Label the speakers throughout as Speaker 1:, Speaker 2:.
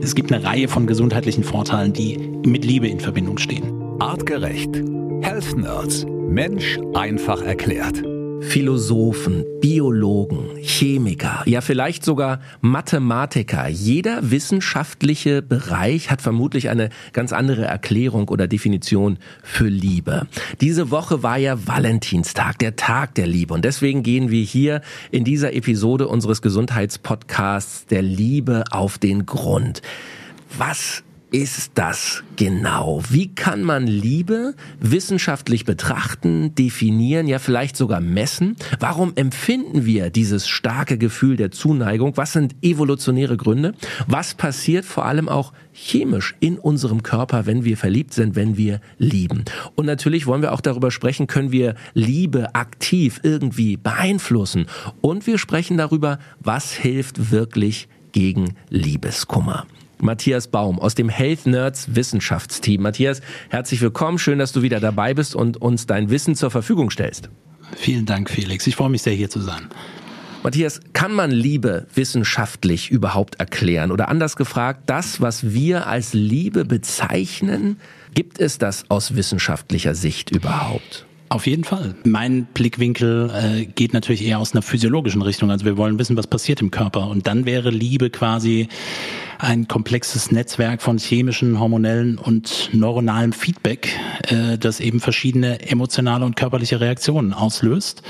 Speaker 1: Es gibt eine Reihe von gesundheitlichen Vorteilen, die mit Liebe in Verbindung stehen.
Speaker 2: Artgerecht. Health Nerds. Mensch einfach erklärt.
Speaker 3: Philosophen, Biologen, Chemiker, ja vielleicht sogar Mathematiker. Jeder wissenschaftliche Bereich hat vermutlich eine ganz andere Erklärung oder Definition für Liebe. Diese Woche war ja Valentinstag, der Tag der Liebe. Und deswegen gehen wir hier in dieser Episode unseres Gesundheitspodcasts der Liebe auf den Grund. Was ist das genau? Wie kann man Liebe wissenschaftlich betrachten, definieren, ja vielleicht sogar messen? Warum empfinden wir dieses starke Gefühl der Zuneigung? Was sind evolutionäre Gründe? Was passiert vor allem auch chemisch in unserem Körper, wenn wir verliebt sind, wenn wir lieben? Und natürlich wollen wir auch darüber sprechen, können wir Liebe aktiv irgendwie beeinflussen? Und wir sprechen darüber, was hilft wirklich gegen Liebeskummer. Matthias Baum aus dem Health Nerds Wissenschaftsteam. Matthias, herzlich willkommen. Schön, dass du wieder dabei bist und uns dein Wissen zur Verfügung stellst.
Speaker 1: Vielen Dank, Felix. Ich freue mich sehr, hier zu sein.
Speaker 3: Matthias, kann man Liebe wissenschaftlich überhaupt erklären? Oder anders gefragt, das, was wir als Liebe bezeichnen, gibt es das aus wissenschaftlicher Sicht überhaupt?
Speaker 1: Auf jeden Fall. Mein Blickwinkel äh, geht natürlich eher aus einer physiologischen Richtung. Also wir wollen wissen, was passiert im Körper. Und dann wäre Liebe quasi ein komplexes Netzwerk von chemischen, hormonellen und neuronalem Feedback, äh, das eben verschiedene emotionale und körperliche Reaktionen auslöst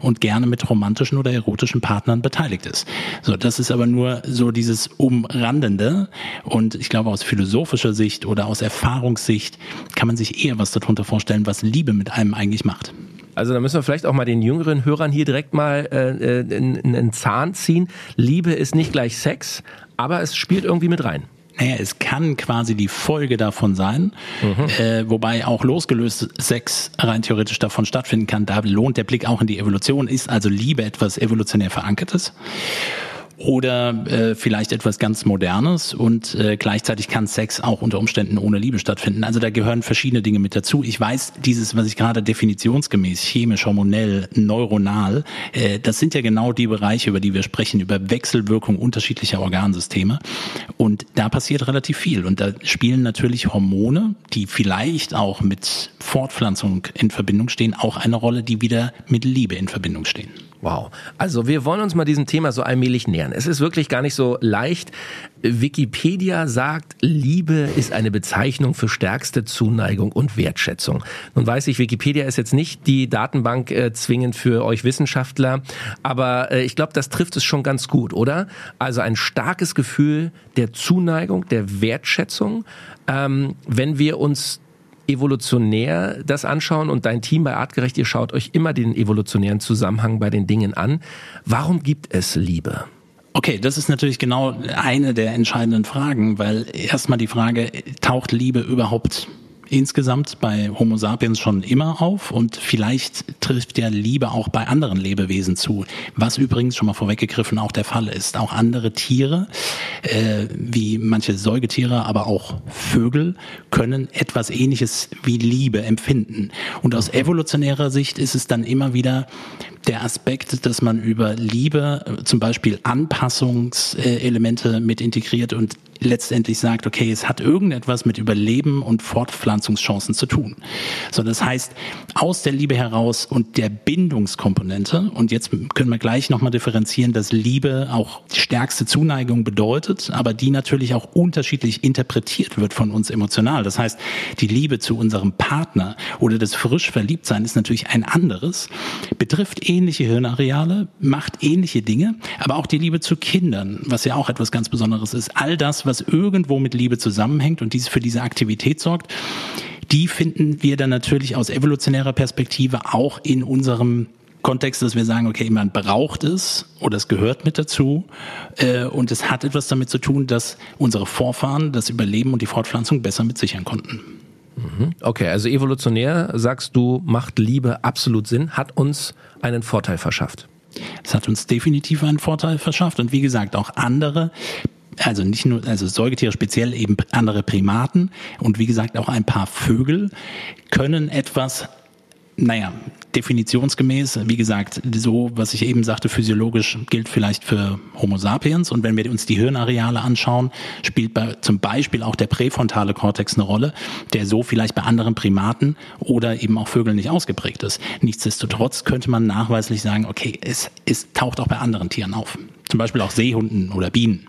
Speaker 1: und gerne mit romantischen oder erotischen Partnern beteiligt ist. So, das ist aber nur so dieses Umrandende und ich glaube aus philosophischer Sicht oder aus Erfahrungssicht kann man sich eher was darunter vorstellen, was Liebe mit einem eigentlich macht.
Speaker 3: Also da müssen wir vielleicht auch mal den jüngeren Hörern hier direkt mal äh, äh einen Zahn ziehen. Liebe ist nicht gleich Sex, aber es spielt irgendwie mit rein.
Speaker 1: Naja, es kann quasi die Folge davon sein, mhm. äh, wobei auch losgelöst Sex rein theoretisch davon stattfinden kann. Da lohnt der Blick auch in die Evolution. Ist also Liebe etwas evolutionär Verankertes? Oder äh, vielleicht etwas ganz Modernes und äh, gleichzeitig kann Sex auch unter Umständen ohne Liebe stattfinden. Also da gehören verschiedene Dinge mit dazu. Ich weiß, dieses, was ich gerade definitionsgemäß, chemisch, hormonell, neuronal, äh, das sind ja genau die Bereiche, über die wir sprechen, über Wechselwirkung unterschiedlicher Organsysteme. Und da passiert relativ viel. Und da spielen natürlich Hormone, die vielleicht auch mit Fortpflanzung in Verbindung stehen, auch eine Rolle, die wieder mit Liebe in Verbindung stehen.
Speaker 3: Wow. Also wir wollen uns mal diesem Thema so allmählich nähern. Es ist wirklich gar nicht so leicht. Wikipedia sagt, Liebe ist eine Bezeichnung für stärkste Zuneigung und Wertschätzung. Nun weiß ich, Wikipedia ist jetzt nicht die Datenbank äh, zwingend für euch Wissenschaftler, aber äh, ich glaube, das trifft es schon ganz gut, oder? Also ein starkes Gefühl der Zuneigung, der Wertschätzung. Ähm, wenn wir uns evolutionär das anschauen und dein Team bei Artgerecht, ihr schaut euch immer den evolutionären Zusammenhang bei den Dingen an. Warum gibt es Liebe?
Speaker 1: Okay, das ist natürlich genau eine der entscheidenden Fragen, weil erstmal die Frage, taucht Liebe überhaupt insgesamt bei Homo sapiens schon immer auf und vielleicht trifft ja Liebe auch bei anderen Lebewesen zu, was übrigens schon mal vorweggegriffen auch der Fall ist. Auch andere Tiere, äh, wie manche Säugetiere, aber auch Vögel, können etwas Ähnliches wie Liebe empfinden. Und aus evolutionärer Sicht ist es dann immer wieder der Aspekt, dass man über Liebe äh, zum Beispiel Anpassungselemente mit integriert und letztendlich sagt, okay, es hat irgendetwas mit Überleben und Fortpflanzungschancen zu tun. So, das heißt, aus der Liebe heraus und der Bindungskomponente, und jetzt können wir gleich nochmal differenzieren, dass Liebe auch stärkste Zuneigung bedeutet, aber die natürlich auch unterschiedlich interpretiert wird von uns emotional. Das heißt, die Liebe zu unserem Partner oder das frisch Verliebtsein ist natürlich ein anderes, betrifft ähnliche Hirnareale, macht ähnliche Dinge, aber auch die Liebe zu Kindern, was ja auch etwas ganz Besonderes ist. All das, was irgendwo mit Liebe zusammenhängt und dies für diese Aktivität sorgt, die finden wir dann natürlich aus evolutionärer Perspektive auch in unserem Kontext, dass wir sagen, okay, man braucht es oder es gehört mit dazu äh, und es hat etwas damit zu tun, dass unsere Vorfahren das Überleben und die Fortpflanzung besser mit sichern konnten.
Speaker 3: Mhm. Okay, also evolutionär sagst du, macht Liebe absolut Sinn, hat uns einen Vorteil verschafft.
Speaker 1: Es hat uns definitiv einen Vorteil verschafft und wie gesagt, auch andere also nicht nur, also Säugetiere speziell eben andere Primaten und wie gesagt auch ein paar Vögel können etwas naja, definitionsgemäß, wie gesagt, so, was ich eben sagte, physiologisch gilt vielleicht für Homo sapiens. Und wenn wir uns die Hirnareale anschauen, spielt bei, zum Beispiel auch der präfrontale Kortex eine Rolle, der so vielleicht bei anderen Primaten oder eben auch Vögeln nicht ausgeprägt ist. Nichtsdestotrotz könnte man nachweislich sagen, okay, es, es taucht auch bei anderen Tieren auf. Zum Beispiel auch Seehunden oder Bienen.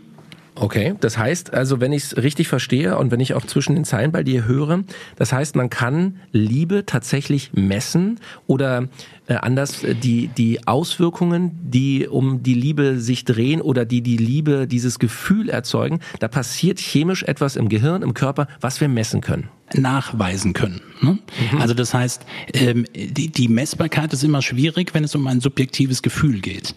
Speaker 3: Okay, das heißt also, wenn ich es richtig verstehe und wenn ich auch zwischen den Zeilen bei dir höre, das heißt, man kann Liebe tatsächlich messen oder äh, anders äh, die die Auswirkungen, die um die Liebe sich drehen oder die die Liebe dieses Gefühl erzeugen, da passiert chemisch etwas im Gehirn, im Körper, was wir messen können
Speaker 1: nachweisen können. Ne? Mhm. Also das heißt, ähm, die, die Messbarkeit ist immer schwierig, wenn es um ein subjektives Gefühl geht.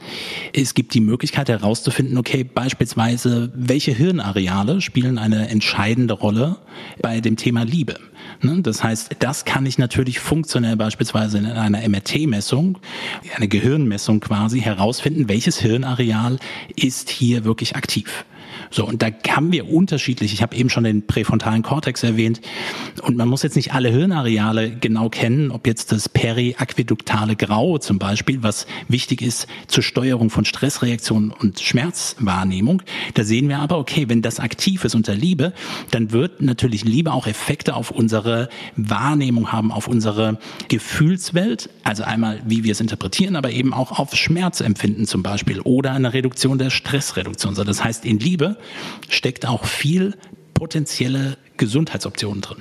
Speaker 1: Es gibt die Möglichkeit herauszufinden, okay, beispielsweise, welche Hirnareale spielen eine entscheidende Rolle bei dem Thema Liebe. Ne? Das heißt, das kann ich natürlich funktionell beispielsweise in einer MRT-Messung, eine Gehirnmessung quasi, herausfinden, welches Hirnareal ist hier wirklich aktiv. So, und da haben wir unterschiedlich, ich habe eben schon den präfrontalen Kortex erwähnt, und man muss jetzt nicht alle Hirnareale genau kennen, ob jetzt das periaquäduktale Grau zum Beispiel, was wichtig ist zur Steuerung von Stressreaktionen und Schmerzwahrnehmung. Da sehen wir aber, okay, wenn das aktiv ist unter Liebe, dann wird natürlich Liebe auch Effekte auf unsere Wahrnehmung haben, auf unsere Gefühlswelt, also einmal, wie wir es interpretieren, aber eben auch auf Schmerzempfinden zum Beispiel oder eine Reduktion der Stressreduktion. Das heißt, in Liebe steckt auch viel potenzielle Gesundheitsoptionen drin.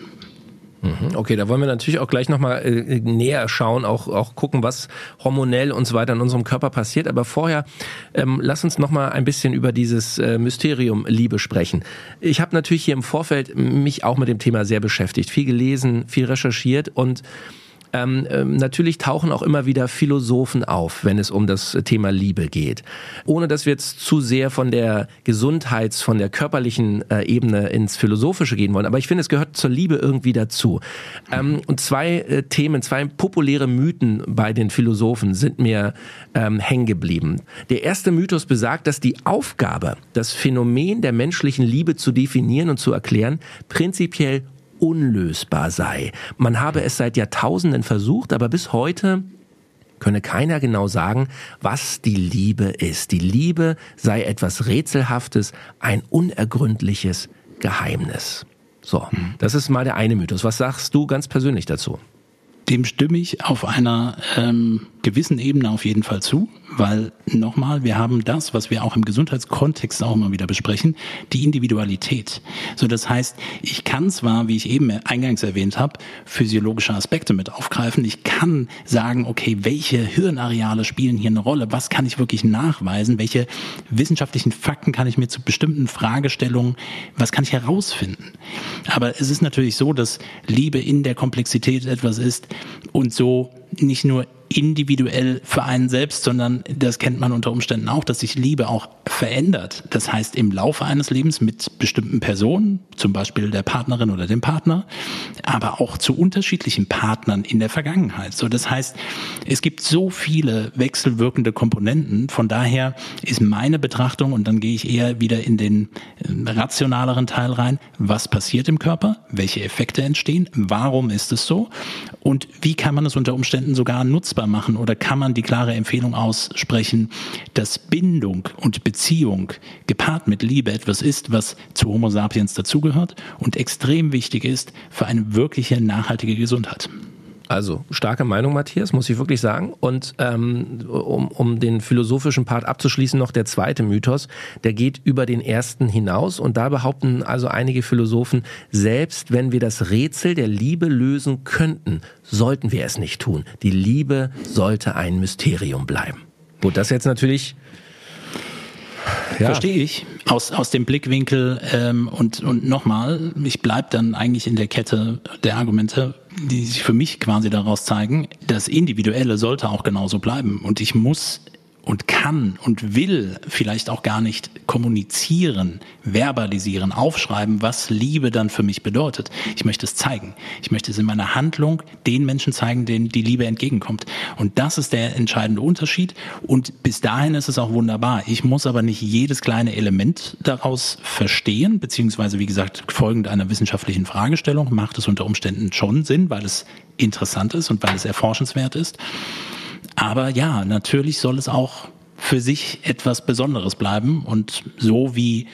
Speaker 3: Mhm. Okay, da wollen wir natürlich auch gleich nochmal äh, näher schauen, auch, auch gucken, was hormonell und so weiter in unserem Körper passiert. Aber vorher ähm, lass uns nochmal ein bisschen über dieses äh, Mysterium Liebe sprechen. Ich habe natürlich hier im Vorfeld mich auch mit dem Thema sehr beschäftigt, viel gelesen, viel recherchiert und ähm, ähm, natürlich tauchen auch immer wieder Philosophen auf, wenn es um das Thema Liebe geht. Ohne dass wir jetzt zu sehr von der Gesundheits-, von der körperlichen äh, Ebene ins Philosophische gehen wollen. Aber ich finde, es gehört zur Liebe irgendwie dazu. Ähm, und zwei äh, Themen, zwei populäre Mythen bei den Philosophen sind mir ähm, hängen geblieben. Der erste Mythos besagt, dass die Aufgabe, das Phänomen der menschlichen Liebe zu definieren und zu erklären, prinzipiell unlösbar sei. Man habe es seit Jahrtausenden versucht, aber bis heute könne keiner genau sagen, was die Liebe ist. Die Liebe sei etwas Rätselhaftes, ein unergründliches Geheimnis. So, das ist mal der eine Mythos. Was sagst du ganz persönlich dazu?
Speaker 1: Dem stimme ich auf einer ähm, gewissen Ebene auf jeden Fall zu, weil nochmal, wir haben das, was wir auch im Gesundheitskontext auch immer wieder besprechen, die Individualität. So, das heißt, ich kann zwar, wie ich eben eingangs erwähnt habe, physiologische Aspekte mit aufgreifen. Ich kann sagen, okay, welche Hirnareale spielen hier eine Rolle? Was kann ich wirklich nachweisen? Welche wissenschaftlichen Fakten kann ich mir zu bestimmten Fragestellungen, was kann ich herausfinden? Aber es ist natürlich so, dass Liebe in der Komplexität etwas ist und so nicht nur individuell für einen selbst, sondern das kennt man unter Umständen auch, dass sich Liebe auch verändert. Das heißt, im Laufe eines Lebens mit bestimmten Personen, zum Beispiel der Partnerin oder dem Partner, aber auch zu unterschiedlichen Partnern in der Vergangenheit. So, das heißt, es gibt so viele wechselwirkende Komponenten. Von daher ist meine Betrachtung, und dann gehe ich eher wieder in den äh, rationaleren Teil rein, was passiert im Körper, welche Effekte entstehen, warum ist es so und wie kann man es unter Umständen sogar nutzbar nutzbar machen oder kann man die klare Empfehlung aussprechen, dass Bindung und Beziehung gepaart mit Liebe etwas ist, was zu Homo sapiens dazugehört und extrem wichtig ist für eine wirkliche nachhaltige Gesundheit.
Speaker 3: Also starke Meinung, Matthias, muss ich wirklich sagen. Und ähm, um, um den philosophischen Part abzuschließen, noch der zweite Mythos, der geht über den ersten hinaus. Und da behaupten also einige Philosophen, selbst wenn wir das Rätsel der Liebe lösen könnten, sollten wir es nicht tun. Die Liebe sollte ein Mysterium bleiben. Gut, das jetzt natürlich
Speaker 1: ja. Verstehe ich. Aus, aus dem Blickwinkel ähm, und, und nochmal, ich bleib dann eigentlich in der Kette der Argumente, die sich für mich quasi daraus zeigen, das Individuelle sollte auch genauso bleiben. Und ich muss und kann und will vielleicht auch gar nicht kommunizieren, verbalisieren, aufschreiben, was Liebe dann für mich bedeutet. Ich möchte es zeigen. Ich möchte es in meiner Handlung den Menschen zeigen, denen die Liebe entgegenkommt. Und das ist der entscheidende Unterschied. Und bis dahin ist es auch wunderbar. Ich muss aber nicht jedes kleine Element daraus verstehen, beziehungsweise wie gesagt, folgend einer wissenschaftlichen Fragestellung macht es unter Umständen schon Sinn, weil es interessant ist und weil es erforschenswert ist. Aber ja, natürlich soll es auch für sich etwas Besonderes bleiben und so wie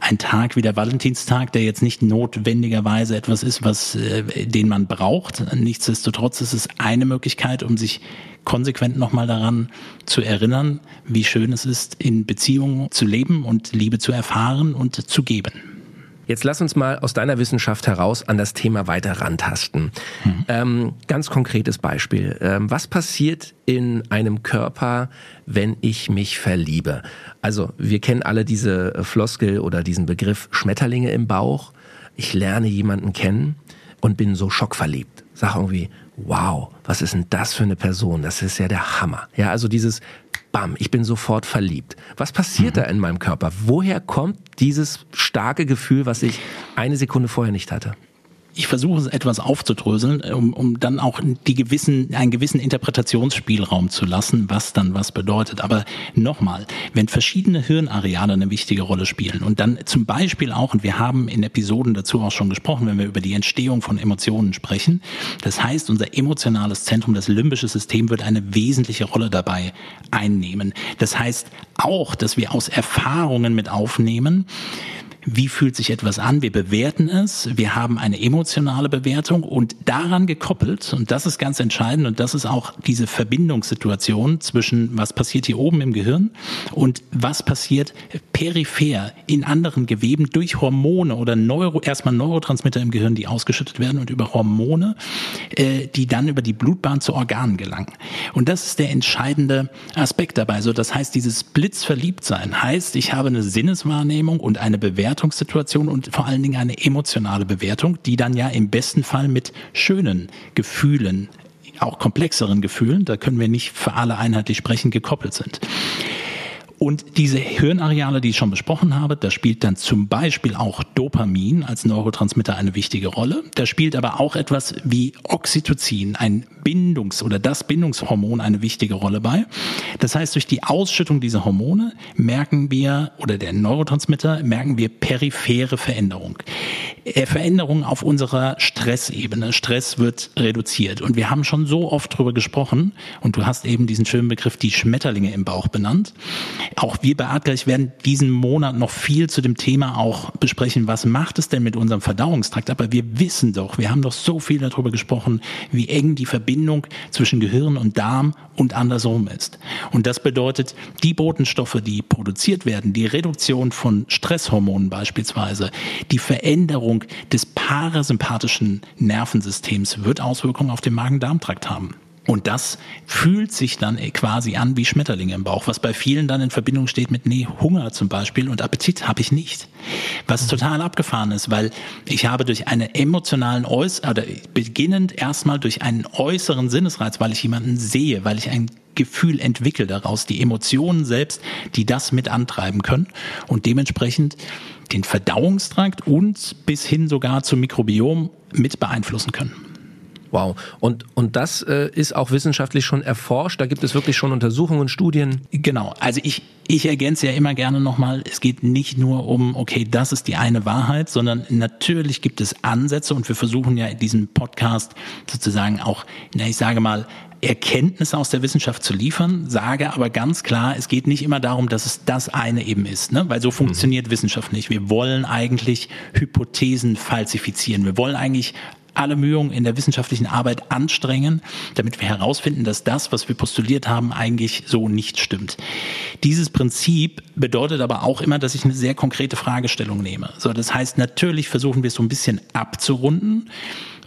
Speaker 1: ein Tag wie der Valentinstag, der jetzt nicht notwendigerweise etwas ist, was äh, den man braucht. Nichtsdestotrotz ist es eine Möglichkeit, um sich konsequent nochmal daran zu erinnern, wie schön es ist, in Beziehungen zu leben und Liebe zu erfahren und zu geben.
Speaker 3: Jetzt lass uns mal aus deiner Wissenschaft heraus an das Thema weiter rantasten. Mhm. Ähm, ganz konkretes Beispiel. Ähm, was passiert in einem Körper, wenn ich mich verliebe? Also wir kennen alle diese Floskel oder diesen Begriff Schmetterlinge im Bauch. Ich lerne jemanden kennen und bin so schockverliebt. Sag irgendwie, wow, was ist denn das für eine Person? Das ist ja der Hammer. Ja, also dieses bam, ich bin sofort verliebt. Was passiert mhm. da in meinem Körper? Woher kommt dieses starke Gefühl, was ich eine Sekunde vorher nicht hatte?
Speaker 1: Ich versuche es etwas aufzudröseln, um, um dann auch die gewissen, einen gewissen Interpretationsspielraum zu lassen, was dann was bedeutet. Aber nochmal, wenn verschiedene Hirnareale eine wichtige Rolle spielen und dann zum Beispiel auch, und wir haben in Episoden dazu auch schon gesprochen, wenn wir über die Entstehung von Emotionen sprechen, das heißt, unser emotionales Zentrum, das limbische System wird eine wesentliche Rolle dabei einnehmen. Das heißt auch, dass wir aus Erfahrungen mit aufnehmen, wie fühlt sich etwas an, wir bewerten es, wir haben eine emotionale Bewertung und daran gekoppelt, und das ist ganz entscheidend, und das ist auch diese Verbindungssituation zwischen was passiert hier oben im Gehirn und was passiert peripher in anderen Geweben durch Hormone oder Neuro, erstmal Neurotransmitter im Gehirn, die ausgeschüttet werden und über Hormone, äh, die dann über die Blutbahn zu Organen gelangen. Und das ist der entscheidende Aspekt dabei. So, das heißt, dieses Blitzverliebtsein heißt, ich habe eine Sinneswahrnehmung und eine Bewertung Bewertungssituation und vor allen Dingen eine emotionale Bewertung, die dann ja im besten Fall mit schönen Gefühlen, auch komplexeren Gefühlen, da können wir nicht für alle einheitlich sprechen, gekoppelt sind. Und diese Hirnareale, die ich schon besprochen habe, da spielt dann zum Beispiel auch Dopamin als Neurotransmitter eine wichtige Rolle. Da spielt aber auch etwas wie Oxytocin, ein Bindungs- oder das Bindungshormon eine wichtige Rolle bei. Das heißt, durch die Ausschüttung dieser Hormone merken wir, oder der Neurotransmitter, merken wir periphere Veränderung. Äh, Veränderungen auf unserer Stressebene. Stress wird reduziert. Und wir haben schon so oft drüber gesprochen, und du hast eben diesen schönen Begriff, die Schmetterlinge im Bauch benannt. Auch wir bei Artgleich werden diesen Monat noch viel zu dem Thema auch besprechen, was macht es denn mit unserem Verdauungstrakt? Aber wir wissen doch, wir haben doch so viel darüber gesprochen, wie eng die Verbindung zwischen Gehirn und Darm und andersrum ist. Und das bedeutet, die Botenstoffe, die produziert werden, die Reduktion von Stresshormonen beispielsweise, die Veränderung des parasympathischen Nervensystems wird Auswirkungen auf den Magen-Darm-Trakt haben. Und das fühlt sich dann quasi an wie Schmetterlinge im Bauch, was bei vielen dann in Verbindung steht mit, nee, Hunger zum Beispiel und Appetit habe ich nicht. Was total abgefahren ist, weil ich habe durch einen emotionalen Äuß oder beginnend erstmal durch einen äußeren Sinnesreiz, weil ich jemanden sehe, weil ich ein Gefühl entwickle daraus, die Emotionen selbst, die das mit antreiben können und dementsprechend den Verdauungstrakt und bis hin sogar zum Mikrobiom mit beeinflussen können.
Speaker 3: Wow. Und, und das äh, ist auch wissenschaftlich schon erforscht. Da gibt es wirklich schon Untersuchungen, Studien.
Speaker 1: Genau. Also ich, ich ergänze ja immer gerne nochmal, es geht nicht nur um, okay, das ist die eine Wahrheit, sondern natürlich gibt es Ansätze und wir versuchen ja in diesem Podcast sozusagen auch, na, ich sage mal, Erkenntnisse aus der Wissenschaft zu liefern, sage aber ganz klar, es geht nicht immer darum, dass es das eine eben ist, ne? weil so funktioniert mhm. Wissenschaft nicht. Wir wollen eigentlich Hypothesen falsifizieren. Wir wollen eigentlich alle Mühungen in der wissenschaftlichen Arbeit anstrengen, damit wir herausfinden, dass das, was wir postuliert haben, eigentlich so nicht stimmt. Dieses Prinzip bedeutet aber auch immer, dass ich eine sehr konkrete Fragestellung nehme. So, das heißt, natürlich versuchen wir es so ein bisschen abzurunden.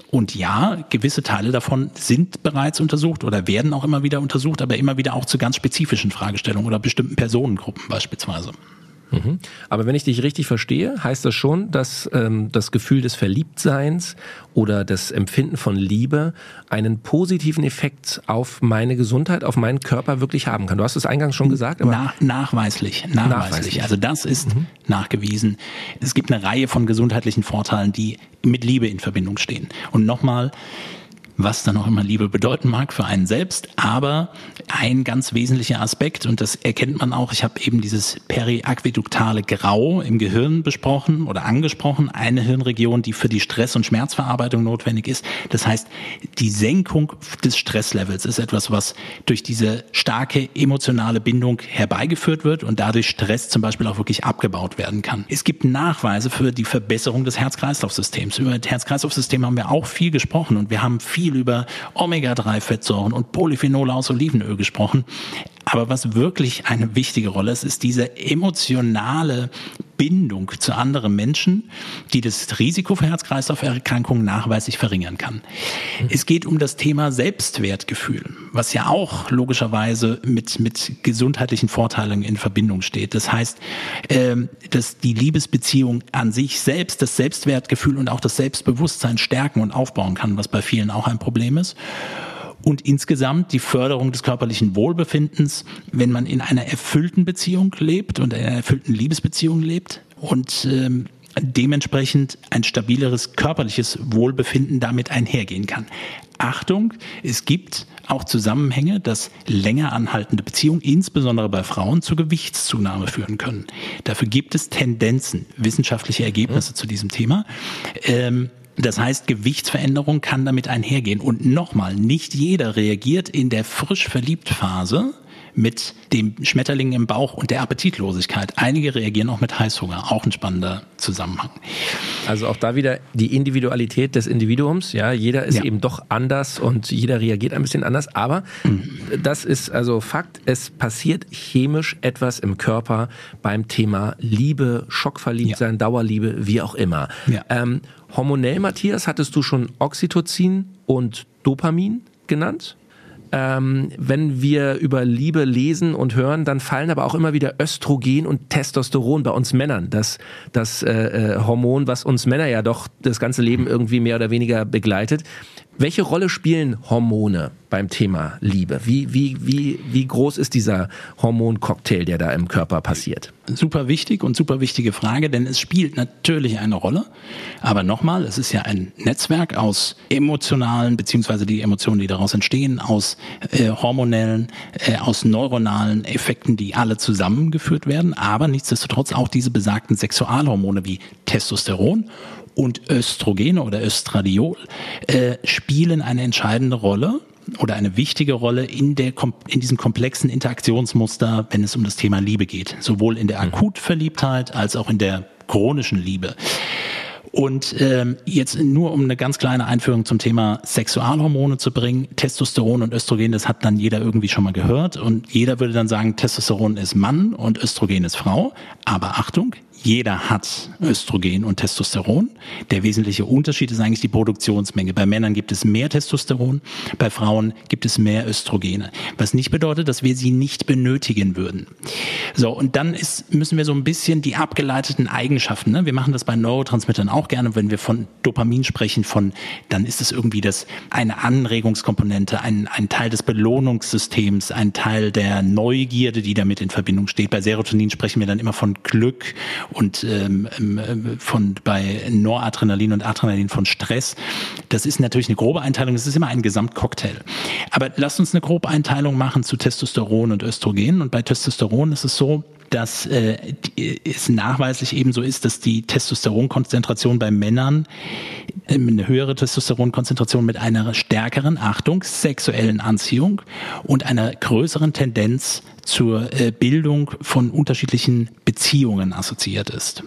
Speaker 1: Und ja, gewisse Teile davon sind bereits untersucht oder werden auch immer wieder untersucht, aber immer wieder auch zu ganz spezifischen Fragestellungen oder bestimmten Personengruppen beispielsweise.
Speaker 3: Mhm. Aber wenn ich dich richtig verstehe, heißt das schon, dass ähm, das Gefühl des Verliebtseins oder das Empfinden von Liebe einen positiven Effekt auf meine Gesundheit, auf meinen Körper wirklich haben kann. Du hast es eingangs schon gesagt.
Speaker 1: Aber Na, nachweislich, nachweislich, nachweislich. Also das ist mhm. nachgewiesen. Es gibt eine Reihe von gesundheitlichen Vorteilen, die mit Liebe in Verbindung stehen. Und nochmal, was dann auch immer Liebe bedeuten mag für einen selbst. Aber ein ganz wesentlicher Aspekt, und das erkennt man auch, ich habe eben dieses periaqueduktale Grau im Gehirn besprochen oder angesprochen, eine Hirnregion, die für die Stress- und Schmerzverarbeitung notwendig ist. Das heißt, die Senkung des Stresslevels ist etwas, was durch diese starke emotionale Bindung herbeigeführt wird und dadurch Stress zum Beispiel auch wirklich abgebaut werden kann. Es gibt Nachweise für die Verbesserung des Herz-Kreislauf-Systems. Über das Herz-Kreislauf-System haben wir auch viel gesprochen und wir haben viel viel über Omega-3-Fettsäuren und Polyphenole aus Olivenöl gesprochen. Aber was wirklich eine wichtige Rolle ist, ist diese emotionale Bindung zu anderen Menschen, die das Risiko für Herz-Kreislauf-Erkrankungen nachweislich verringern kann. Mhm. Es geht um das Thema Selbstwertgefühl, was ja auch logischerweise mit, mit gesundheitlichen Vorteilen in Verbindung steht. Das heißt, ähm, dass die Liebesbeziehung an sich selbst das Selbstwertgefühl und auch das Selbstbewusstsein stärken und aufbauen kann, was bei vielen auch ein Problem ist und insgesamt die Förderung des körperlichen Wohlbefindens, wenn man in einer erfüllten Beziehung lebt und in einer erfüllten Liebesbeziehung lebt und ähm, dementsprechend ein stabileres körperliches Wohlbefinden damit einhergehen kann. Achtung, es gibt auch Zusammenhänge, dass länger anhaltende Beziehungen, insbesondere bei Frauen, zur Gewichtszunahme führen können. Dafür gibt es Tendenzen, wissenschaftliche Ergebnisse mhm. zu diesem Thema. Ähm, das heißt, Gewichtsveränderung kann damit einhergehen. Und nochmal, nicht jeder reagiert in der frisch verliebt Phase mit dem Schmetterling im Bauch und der Appetitlosigkeit. Einige reagieren auch mit Heißhunger, auch ein spannender Zusammenhang.
Speaker 3: Also auch da wieder die Individualität des Individuums. Ja, jeder ist ja. eben doch anders und jeder reagiert ein bisschen anders. Aber mhm. das ist also Fakt. Es passiert chemisch etwas im Körper beim Thema Liebe, Schockverliebtsein, ja. Dauerliebe, wie auch immer. Ja. Ähm, hormonell, Matthias, hattest du schon Oxytocin und Dopamin genannt? Ähm, wenn wir über Liebe lesen und hören, dann fallen aber auch immer wieder Östrogen und Testosteron bei uns Männern. Das, das äh, äh, Hormon, was uns Männer ja doch das ganze Leben irgendwie mehr oder weniger begleitet. Welche Rolle spielen Hormone beim Thema Liebe? Wie, wie, wie, wie groß ist dieser Hormoncocktail, der da im Körper passiert?
Speaker 1: Super wichtig und super wichtige Frage, denn es spielt natürlich eine Rolle. Aber nochmal, es ist ja ein Netzwerk aus emotionalen, beziehungsweise die Emotionen, die daraus entstehen, aus äh, hormonellen, äh, aus neuronalen Effekten, die alle zusammengeführt werden. Aber nichtsdestotrotz auch diese besagten Sexualhormone wie Testosteron und Östrogene oder Östradiol äh, spielen eine entscheidende Rolle oder eine wichtige Rolle in, der, in diesem komplexen Interaktionsmuster, wenn es um das Thema Liebe geht. Sowohl in der mhm. Akutverliebtheit als auch in der chronischen Liebe. Und ähm, jetzt nur um eine ganz kleine Einführung zum Thema Sexualhormone zu bringen, Testosteron und Östrogen, das hat dann jeder irgendwie schon mal gehört und jeder würde dann sagen, Testosteron ist Mann und Östrogen ist Frau. Aber Achtung, jeder hat Östrogen und Testosteron. Der wesentliche Unterschied ist eigentlich die Produktionsmenge. Bei Männern gibt es mehr Testosteron, bei Frauen gibt es mehr Östrogene. Was nicht bedeutet, dass wir sie nicht benötigen würden. So, und dann ist, müssen wir so ein bisschen die abgeleiteten Eigenschaften, ne? wir machen das bei Neurotransmittern auch gerne, wenn wir von Dopamin sprechen, von, dann ist es irgendwie das, eine Anregungskomponente, ein, ein Teil des Belohnungssystems, ein Teil der Neugierde, die damit in Verbindung steht. Bei Serotonin sprechen wir dann immer von Glück und ähm, ähm, von bei Noradrenalin und Adrenalin von Stress. Das ist natürlich eine grobe Einteilung, es ist immer ein Gesamtcocktail. Aber lasst uns eine grobe Einteilung machen zu Testosteron und Östrogen. Und bei Testosteron ist es so, dass äh, es nachweislich eben so ist, dass die Testosteronkonzentration bei Männern ähm, eine höhere Testosteronkonzentration mit einer stärkeren, Achtung, sexuellen Anziehung und einer größeren Tendenz zur äh, Bildung von unterschiedlichen Beziehungen assoziiert ist.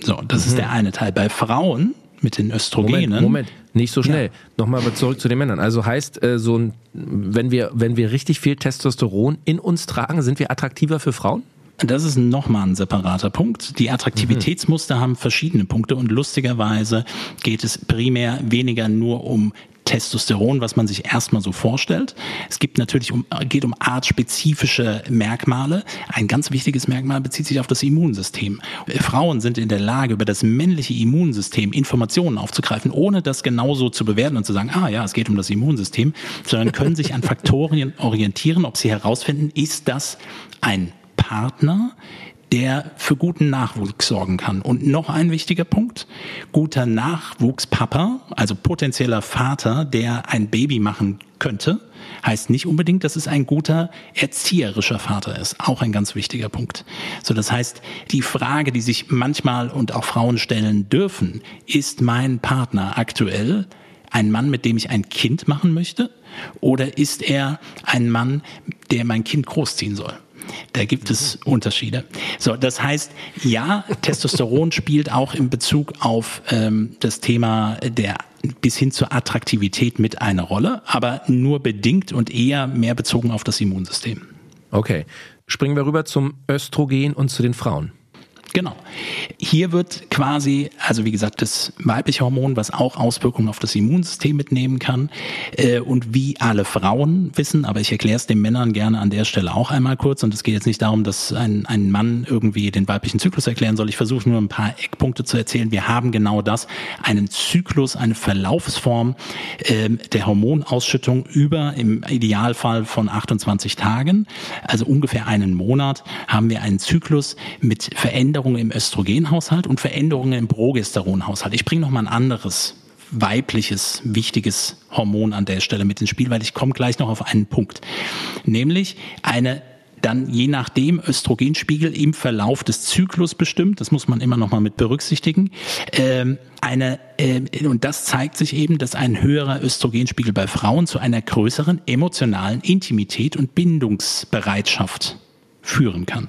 Speaker 1: So, das mhm. ist der eine Teil. Bei Frauen mit den Östrogenen.
Speaker 3: Moment, Moment. nicht so schnell. Ja. Nochmal zurück zu den Männern. Also heißt, äh, so ein, wenn wir, wenn wir richtig viel Testosteron in uns tragen, sind wir attraktiver für Frauen?
Speaker 1: Das ist nochmal ein separater Punkt. Die Attraktivitätsmuster mhm. haben verschiedene Punkte und lustigerweise geht es primär weniger nur um Testosteron, was man sich erstmal so vorstellt. Es gibt natürlich um, geht um artspezifische Merkmale. Ein ganz wichtiges Merkmal bezieht sich auf das Immunsystem. Frauen sind in der Lage, über das männliche Immunsystem Informationen aufzugreifen, ohne das genauso zu bewerten und zu sagen, ah ja, es geht um das Immunsystem, sondern können sich an Faktoren orientieren, ob sie herausfinden, ist das ein Partner, der für guten Nachwuchs sorgen kann. Und noch ein wichtiger Punkt, guter Nachwuchspapa, also potenzieller Vater, der ein Baby machen könnte, heißt nicht unbedingt, dass es ein guter erzieherischer Vater ist. Auch ein ganz wichtiger Punkt. So, das heißt, die Frage, die sich manchmal und auch Frauen stellen dürfen, ist mein Partner aktuell ein Mann, mit dem ich ein Kind machen möchte? Oder ist er ein Mann, der mein Kind großziehen soll? Da gibt es Unterschiede. So, das heißt, ja, Testosteron spielt auch in Bezug auf ähm, das Thema der bis hin zur Attraktivität mit eine Rolle, aber nur bedingt und eher mehr bezogen auf das Immunsystem.
Speaker 3: Okay. Springen wir rüber zum Östrogen und zu den Frauen.
Speaker 1: Genau. Hier wird quasi, also wie gesagt, das weibliche Hormon, was auch Auswirkungen auf das Immunsystem mitnehmen kann. Äh, und wie alle Frauen wissen, aber ich erkläre es den Männern gerne an der Stelle auch einmal kurz. Und es geht jetzt nicht darum, dass ein, ein Mann irgendwie den weiblichen Zyklus erklären soll. Ich versuche nur ein paar Eckpunkte zu erzählen. Wir haben genau das, einen Zyklus, eine Verlaufsform äh, der Hormonausschüttung über im Idealfall von 28 Tagen, also ungefähr einen Monat, haben wir einen Zyklus mit Veränderungen Veränderungen im Östrogenhaushalt und Veränderungen im Progesteronhaushalt. Ich bringe noch mal ein anderes weibliches, wichtiges Hormon an der Stelle mit ins Spiel, weil ich komme gleich noch auf einen Punkt. Nämlich eine dann je nachdem Östrogenspiegel im Verlauf des Zyklus bestimmt, das muss man immer noch mal mit berücksichtigen, ähm, eine, äh, und das zeigt sich eben, dass ein höherer Östrogenspiegel bei Frauen zu einer größeren emotionalen Intimität und Bindungsbereitschaft führen kann.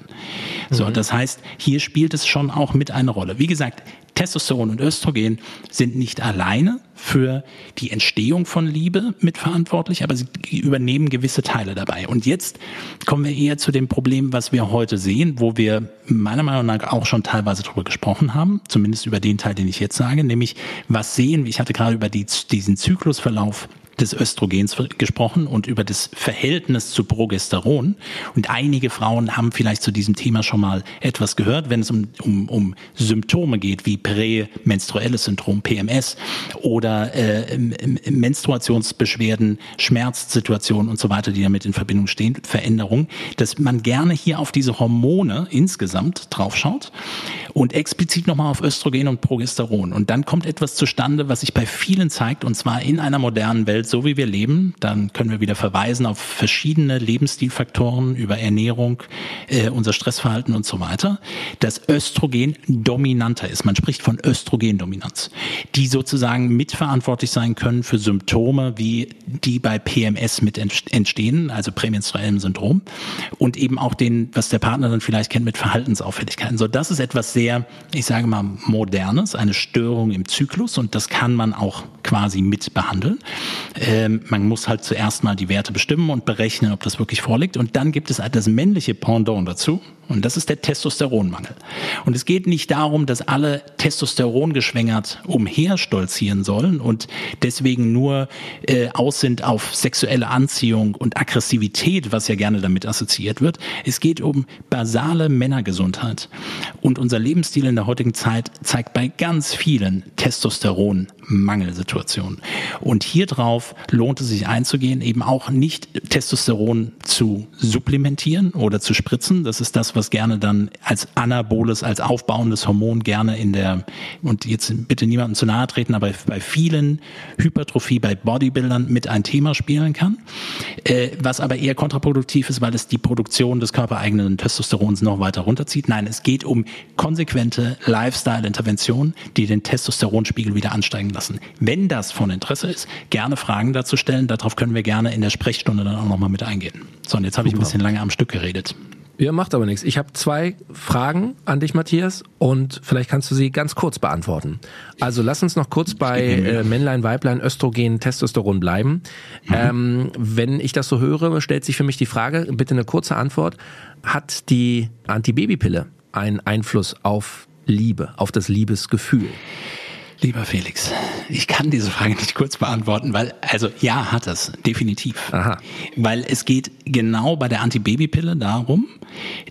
Speaker 1: So, mhm. das heißt, hier spielt es schon auch mit eine Rolle. Wie gesagt, Testosteron und Östrogen sind nicht alleine für die Entstehung von Liebe mitverantwortlich, aber sie übernehmen gewisse Teile dabei. Und jetzt kommen wir eher zu dem Problem, was wir heute sehen, wo wir meiner Meinung nach auch schon teilweise darüber gesprochen haben, zumindest über den Teil, den ich jetzt sage, nämlich was sehen, ich hatte gerade über die, diesen Zyklusverlauf des Östrogens gesprochen und über das Verhältnis zu Progesteron. Und einige Frauen haben vielleicht zu diesem Thema schon mal etwas gehört, wenn es um, um, um Symptome geht, wie prämenstruelles Syndrom, PMS, oder äh, Menstruationsbeschwerden, Schmerzsituationen und so weiter, die damit in Verbindung stehen, Veränderungen, dass man gerne hier auf diese Hormone insgesamt draufschaut und explizit nochmal auf Östrogen und Progesteron. Und dann kommt etwas zustande, was sich bei vielen zeigt, und zwar in einer modernen Welt, so wie wir leben. Dann können wir wieder verweisen auf verschiedene Lebensstilfaktoren über Ernährung, äh, unser Stressverhalten und so weiter, dass Östrogen dominanter ist. Man spricht von Östrogendominanz, die sozusagen mitverantwortlich sein können für Symptome, wie die bei PMS mit entstehen, also prämenstruellem Syndrom, und eben auch den, was der Partner dann vielleicht kennt mit Verhaltensauffälligkeiten. So, das ist etwas sehr, ich sage mal, modernes, eine Störung im Zyklus und das kann man auch quasi mit behandeln. Ähm, man muss halt zuerst mal die Werte bestimmen und berechnen, ob das wirklich vorliegt. Und dann gibt es halt das männliche Pendant dazu. Und das ist der Testosteronmangel. Und es geht nicht darum, dass alle Testosteron geschwängert umherstolzieren sollen und deswegen nur äh, aus sind auf sexuelle Anziehung und Aggressivität, was ja gerne damit assoziiert wird. Es geht um basale Männergesundheit. Und unser Lebensstil in der heutigen Zeit zeigt bei ganz vielen Testosteronmangelsituationen. Und hier drauf lohnt es sich einzugehen, eben auch nicht Testosteron zu supplementieren oder zu spritzen. Das ist das, was gerne dann als anaboles, als aufbauendes Hormon gerne in der, und jetzt bitte niemandem zu nahe treten, aber bei vielen Hypertrophie, bei Bodybuildern mit ein Thema spielen kann, äh, was aber eher kontraproduktiv ist, weil es die Produktion des körpereigenen Testosterons noch weiter runterzieht. Nein, es geht um konsequente Lifestyle-Interventionen, die den Testosteronspiegel wieder ansteigen lassen. Wenn das von Interesse ist, gerne Fragen dazu stellen. Darauf können wir gerne in der Sprechstunde dann auch nochmal mit eingehen. So, und jetzt habe ich ein bisschen lange am Stück geredet.
Speaker 3: Ja, macht aber nichts. Ich habe zwei Fragen an dich, Matthias, und vielleicht kannst du sie ganz kurz beantworten. Also lass uns noch kurz bei äh, Männlein, Weiblein, Östrogen, Testosteron bleiben. Mhm. Ähm, wenn ich das so höre, stellt sich für mich die Frage, bitte eine kurze Antwort. Hat die Antibabypille einen Einfluss auf Liebe, auf das Liebesgefühl?
Speaker 1: Lieber Felix, ich kann diese Frage nicht kurz beantworten, weil, also ja, hat es, definitiv.
Speaker 3: Aha.
Speaker 1: Weil es geht genau bei der Antibabypille darum,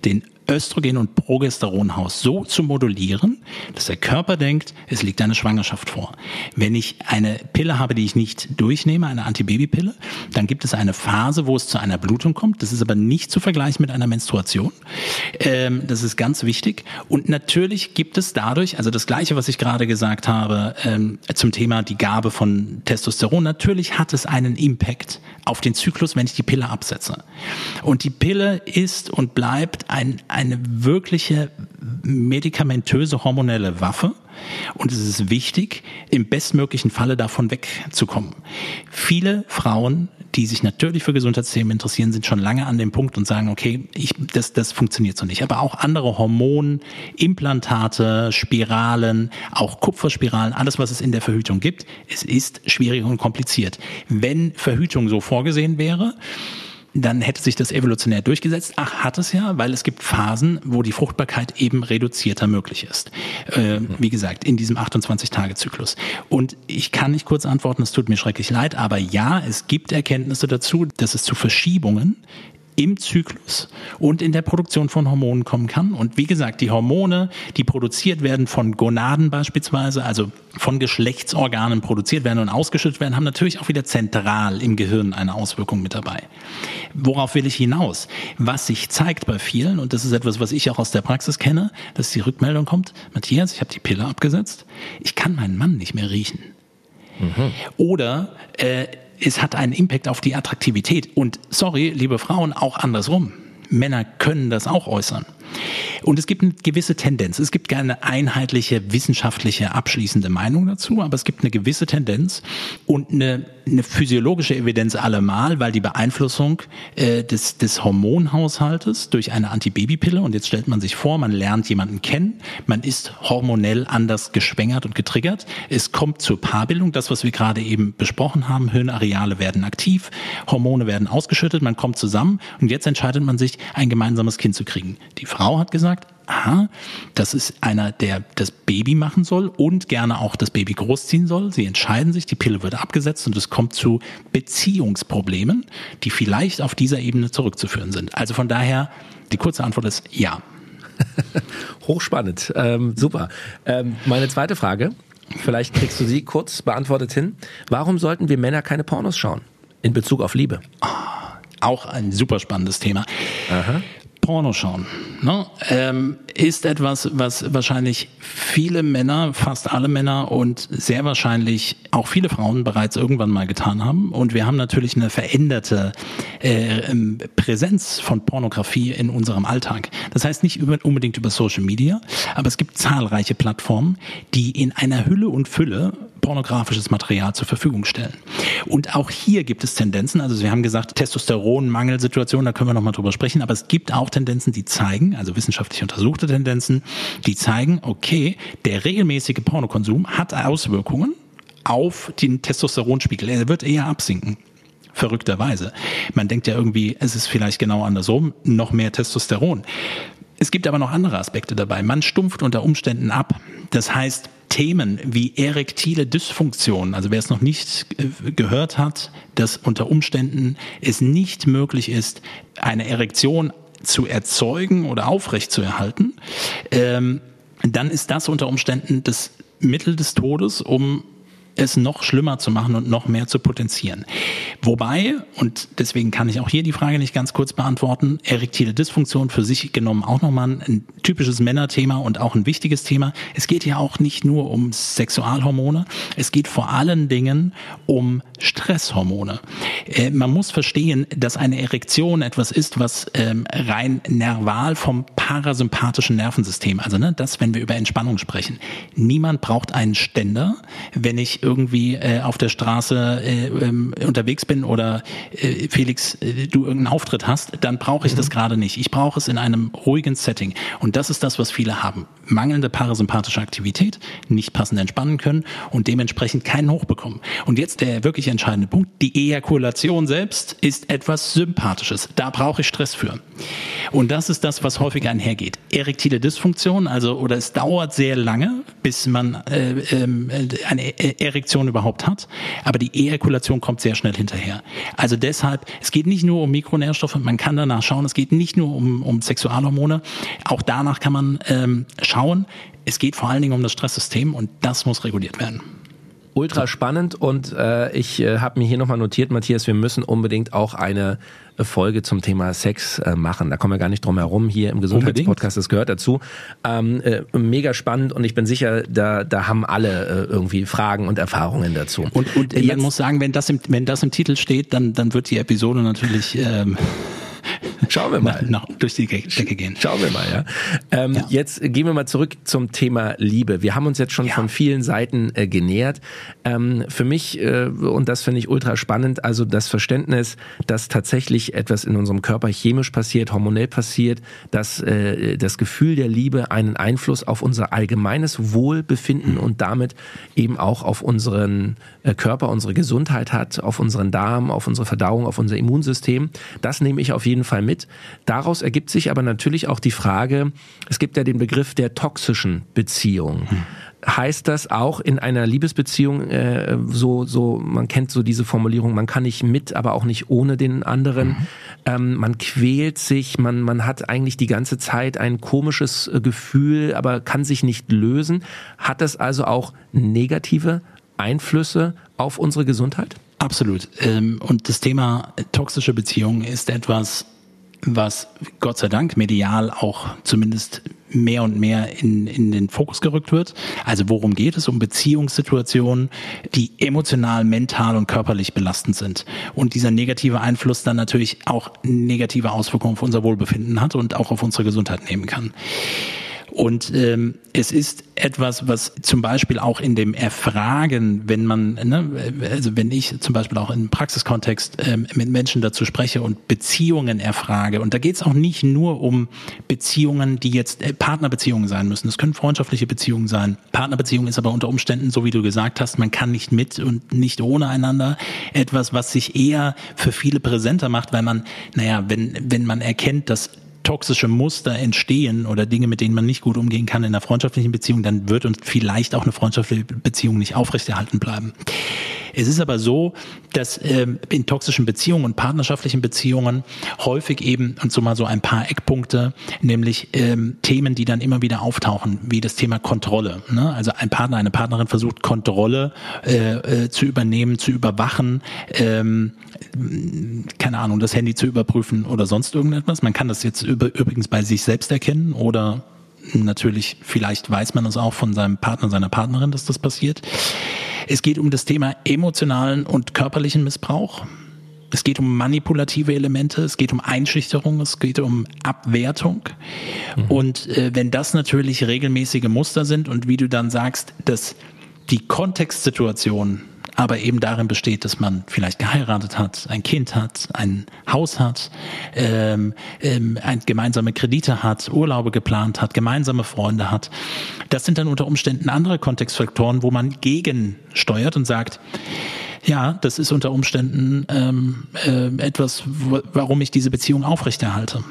Speaker 1: den Östrogen- und Progesteronhaus so zu modulieren, dass der Körper denkt, es liegt eine Schwangerschaft vor. Wenn ich eine Pille habe, die ich nicht durchnehme, eine Antibabypille, dann gibt es eine Phase, wo es zu einer Blutung kommt. Das ist aber nicht zu vergleichen mit einer Menstruation. Ähm, das ist ganz wichtig. Und natürlich gibt es dadurch, also das Gleiche, was ich gerade gesagt habe ähm, zum Thema die Gabe von Testosteron, natürlich hat es einen Impact auf den Zyklus, wenn ich die Pille absetze. Und die Pille ist und bleibt ein, eine wirkliche medikamentöse hormonelle Waffe. Und es ist wichtig, im bestmöglichen Falle davon wegzukommen. Viele Frauen, die sich natürlich für Gesundheitsthemen interessieren, sind schon lange an dem Punkt und sagen, okay, ich, das, das funktioniert so nicht. Aber auch andere Hormone, Implantate, Spiralen, auch Kupferspiralen, alles, was es in der Verhütung gibt, es ist schwierig und kompliziert. Wenn Verhütung so vorgesehen wäre, dann hätte sich das evolutionär durchgesetzt. Ach, hat es ja, weil es gibt Phasen, wo die Fruchtbarkeit eben reduzierter möglich ist. Äh, wie gesagt, in diesem 28-Tage-Zyklus. Und ich kann nicht kurz antworten, es tut mir schrecklich leid, aber ja, es gibt Erkenntnisse dazu, dass es zu Verschiebungen im Zyklus und in der Produktion von Hormonen kommen kann. Und wie gesagt, die Hormone, die produziert werden von Gonaden beispielsweise, also von Geschlechtsorganen produziert werden und ausgeschüttet werden, haben natürlich auch wieder zentral im Gehirn eine Auswirkung mit dabei. Worauf will ich hinaus? Was sich zeigt bei vielen, und das ist etwas, was ich auch aus der Praxis kenne, dass die Rückmeldung kommt, Matthias, ich habe die Pille abgesetzt, ich kann meinen Mann nicht mehr riechen. Mhm. Oder äh, es hat einen Impact auf die Attraktivität. Und sorry, liebe Frauen, auch andersrum. Männer können das auch äußern. Und es gibt eine gewisse Tendenz. Es gibt keine einheitliche wissenschaftliche abschließende Meinung dazu, aber es gibt eine gewisse Tendenz und eine, eine physiologische Evidenz allemal, weil die Beeinflussung äh, des, des Hormonhaushaltes durch eine Antibabypille und jetzt stellt man sich vor, man lernt jemanden kennen, man ist hormonell anders geschwängert und getriggert, es kommt zur Paarbildung, das, was wir gerade eben besprochen haben, Hirnareale werden aktiv, Hormone werden ausgeschüttet, man kommt zusammen und jetzt entscheidet man sich, ein gemeinsames Kind zu kriegen. Die Frau hat gesagt, aha, das ist einer, der das Baby machen soll und gerne auch das Baby großziehen soll. Sie entscheiden sich, die Pille wird abgesetzt und es kommt zu Beziehungsproblemen, die vielleicht auf dieser Ebene zurückzuführen sind. Also von daher, die kurze Antwort ist ja.
Speaker 3: Hochspannend, ähm, super. Ähm, meine zweite Frage, vielleicht kriegst du sie kurz beantwortet hin. Warum sollten wir Männer keine Pornos schauen in Bezug auf Liebe?
Speaker 1: Auch ein super spannendes Thema. Aha. Porno schauen ne, ähm, ist etwas, was wahrscheinlich viele Männer, fast alle Männer und sehr wahrscheinlich auch viele Frauen bereits irgendwann mal getan haben. Und wir haben natürlich eine veränderte äh, ähm, Präsenz von Pornografie in unserem Alltag. Das heißt nicht unbedingt über Social Media, aber es gibt zahlreiche Plattformen, die in einer Hülle und Fülle pornografisches Material zur Verfügung stellen. Und auch hier gibt es Tendenzen, also wir haben gesagt, Testosteronmangelsituation, da können wir nochmal drüber sprechen, aber es gibt auch Tendenzen, die zeigen, also wissenschaftlich untersuchte Tendenzen, die zeigen, okay, der regelmäßige Pornokonsum hat Auswirkungen auf den Testosteronspiegel. Er wird eher absinken verrückterweise. Man denkt ja irgendwie, es ist vielleicht genau andersrum, noch mehr Testosteron. Es gibt aber noch andere Aspekte dabei. Man stumpft unter Umständen ab. Das heißt, Themen wie erektile Dysfunktion, also wer es noch nicht äh, gehört hat, dass unter Umständen es nicht möglich ist, eine Erektion zu erzeugen oder aufrechtzuerhalten, ähm, dann ist das unter Umständen das Mittel des Todes, um es noch schlimmer zu machen und noch mehr zu potenzieren. Wobei, und deswegen kann ich auch hier die Frage nicht ganz kurz beantworten, erektile Dysfunktion für sich genommen auch nochmal ein typisches Männerthema und auch ein wichtiges Thema. Es geht ja auch nicht nur um Sexualhormone, es geht vor allen Dingen um Stresshormone. Äh, man muss verstehen, dass eine Erektion etwas ist, was ähm, rein nerval vom parasympathischen Nervensystem, also ne, das, wenn wir über Entspannung sprechen. Niemand braucht einen Ständer, wenn ich irgendwie äh, auf der Straße äh, ähm, unterwegs bin oder äh, Felix, äh, du irgendeinen Auftritt hast, dann brauche ich mhm. das gerade nicht. Ich brauche es in einem ruhigen Setting. Und das ist das, was viele haben. Mangelnde parasympathische Aktivität, nicht passend entspannen können und dementsprechend keinen Hoch bekommen. Und jetzt der wirklich entscheidende Punkt. Die Ejakulation selbst ist etwas Sympathisches. Da brauche ich Stress für. Und das ist das, was häufig einhergeht. Erektile Dysfunktion, also oder es dauert sehr lange, bis man äh, äh, eine Erektion überhaupt hat, aber die Ejakulation kommt sehr schnell hinterher. Also deshalb, es geht nicht nur um Mikronährstoffe, man kann danach schauen, es geht nicht nur um, um Sexualhormone, auch danach kann man ähm, schauen. Es geht vor allen Dingen um das Stresssystem und das muss reguliert werden
Speaker 3: ultra spannend und äh, ich äh, habe mir hier nochmal notiert, Matthias, wir müssen unbedingt auch eine Folge zum Thema Sex äh, machen. Da kommen wir gar nicht drum herum hier im Gesundheitspodcast, das gehört dazu. Ähm, äh, mega spannend und ich bin sicher, da, da haben alle äh, irgendwie Fragen und Erfahrungen dazu.
Speaker 1: Und, und man muss sagen, wenn das, im, wenn das im Titel steht, dann, dann wird die Episode natürlich... Ähm
Speaker 3: Schauen wir mal.
Speaker 1: Nach, durch die Decke gehen.
Speaker 3: Schauen wir mal, ja. Ähm, ja. Jetzt gehen wir mal zurück zum Thema Liebe. Wir haben uns jetzt schon ja. von vielen Seiten äh, genähert. Ähm, für mich, äh, und das finde ich ultra spannend, also das Verständnis, dass tatsächlich etwas in unserem Körper chemisch passiert, hormonell passiert, dass äh, das Gefühl der Liebe einen Einfluss auf unser allgemeines Wohlbefinden mhm. und damit eben auch auf unseren äh, Körper, unsere Gesundheit hat, auf unseren Darm, auf unsere Verdauung, auf unser Immunsystem. Das nehme ich auf jeden Fall mit. Daraus ergibt sich aber natürlich auch die Frage, es gibt ja den Begriff der toxischen Beziehung. Hm heißt das auch in einer Liebesbeziehung äh, so so man kennt so diese Formulierung man kann nicht mit aber auch nicht ohne den anderen mhm. ähm, man quält sich man man hat eigentlich die ganze Zeit ein komisches äh, Gefühl aber kann sich nicht lösen hat das also auch negative Einflüsse auf unsere Gesundheit
Speaker 1: absolut ähm, und das Thema toxische Beziehungen ist etwas was Gott sei Dank medial auch zumindest mehr und mehr in, in den Fokus gerückt wird. Also worum geht es? Um Beziehungssituationen, die emotional, mental und körperlich belastend sind. Und dieser negative Einfluss dann natürlich auch negative Auswirkungen auf unser Wohlbefinden hat und auch auf unsere Gesundheit nehmen kann. Und ähm, es ist etwas, was zum Beispiel auch in dem Erfragen, wenn man, ne, also wenn ich zum Beispiel auch im Praxiskontext ähm, mit Menschen dazu spreche und Beziehungen erfrage, und da geht es auch nicht nur um Beziehungen, die jetzt äh, Partnerbeziehungen sein müssen. Es können freundschaftliche Beziehungen sein. Partnerbeziehung ist aber unter Umständen, so wie du gesagt hast, man kann nicht mit und nicht ohne einander. Etwas, was sich eher für viele präsenter macht, weil man, naja, wenn, wenn man erkennt, dass toxische Muster entstehen oder Dinge, mit denen man nicht gut umgehen kann in einer freundschaftlichen Beziehung, dann wird uns vielleicht auch eine freundschaftliche Beziehung nicht aufrechterhalten bleiben. Es ist aber so, dass ähm, in toxischen Beziehungen und partnerschaftlichen Beziehungen häufig eben, und so mal so ein paar Eckpunkte, nämlich ähm, Themen, die dann immer wieder auftauchen, wie das Thema Kontrolle. Ne? Also ein Partner, eine Partnerin versucht Kontrolle äh, äh, zu übernehmen, zu überwachen, ähm, keine Ahnung, das Handy zu überprüfen oder sonst irgendetwas. Man kann das jetzt übrigens bei sich selbst erkennen oder natürlich, vielleicht weiß man es auch von seinem Partner, seiner Partnerin, dass das passiert. Es geht um das Thema emotionalen und körperlichen Missbrauch. Es geht um manipulative Elemente, es geht um Einschüchterung, es geht um Abwertung. Mhm. Und äh, wenn das natürlich regelmäßige Muster sind und wie du dann sagst, dass die Kontextsituation aber eben darin besteht, dass man vielleicht geheiratet hat, ein Kind hat, ein Haus hat, ähm, ähm, ein, gemeinsame Kredite hat, Urlaube geplant hat, gemeinsame Freunde hat. Das sind dann unter Umständen andere Kontextfaktoren, wo man gegensteuert und sagt, ja, das ist unter Umständen ähm, äh, etwas, warum ich diese Beziehung aufrechterhalte.